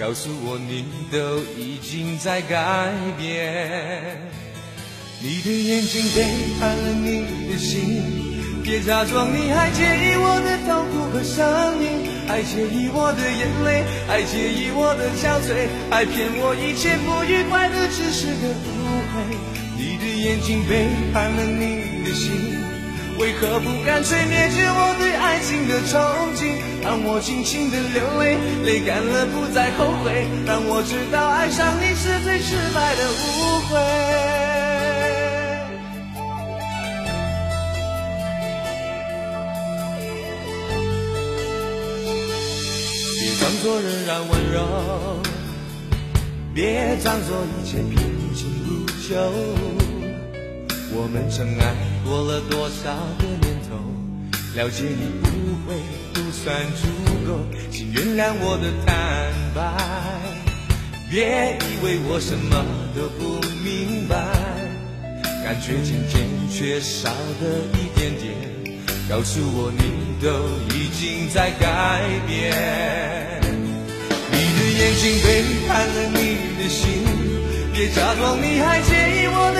告诉我你都已经在改变，你的眼睛背叛了你的心，别假装你还介意我的痛苦和声音，还介意我的眼泪，还介意我的憔悴，还骗我一切不愉快的只是个误会。你的眼睛背叛了你的心，为何不干脆灭绝我对爱情的憧憬？让我尽情的流泪，泪干了不再后悔，让我知道爱上你是最失败的误会。别装作仍然温柔，别装作一切平静如旧。我们曾爱过了多少个年头，了解你不会不算足够，请原谅我的坦白。别以为我什么都不明白，感觉渐渐缺少的一点点，告诉我你都已经在改变。你的眼睛背叛了你的心，别假装你还介意我的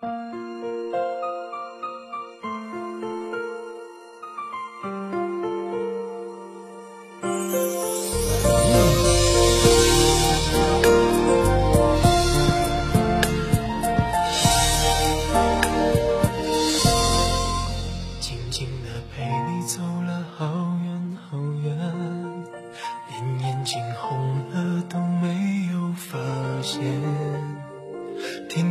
静静的陪你走了好远好远，连眼睛红了都没有发现。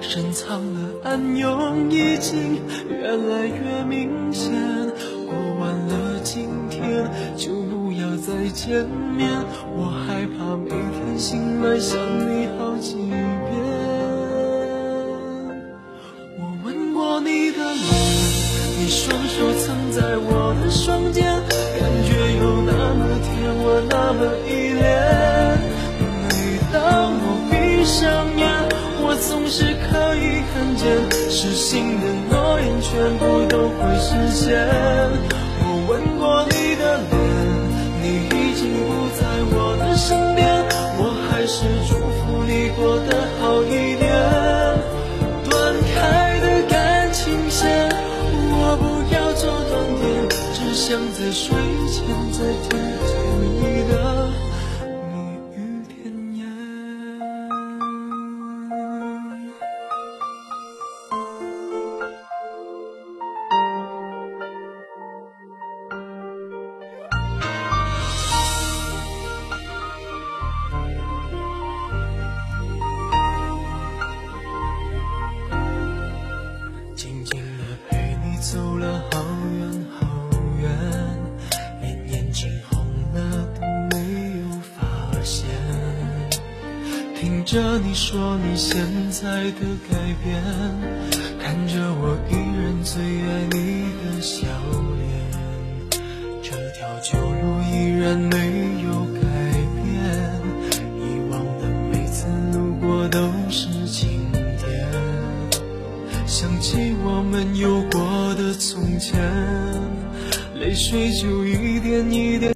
深藏的暗涌已经越来越明显。过完了今天，就不要再见面。我害怕每天醒来想你好几遍。我吻过你的脸，你双手曾在我的双肩，全部都会实现。静静地陪你走了好远好远。连眼睛红了都没有发现听着你说你现在的改变看着我依然最爱你的笑脸这条旧路依然没有泪水就一点一点。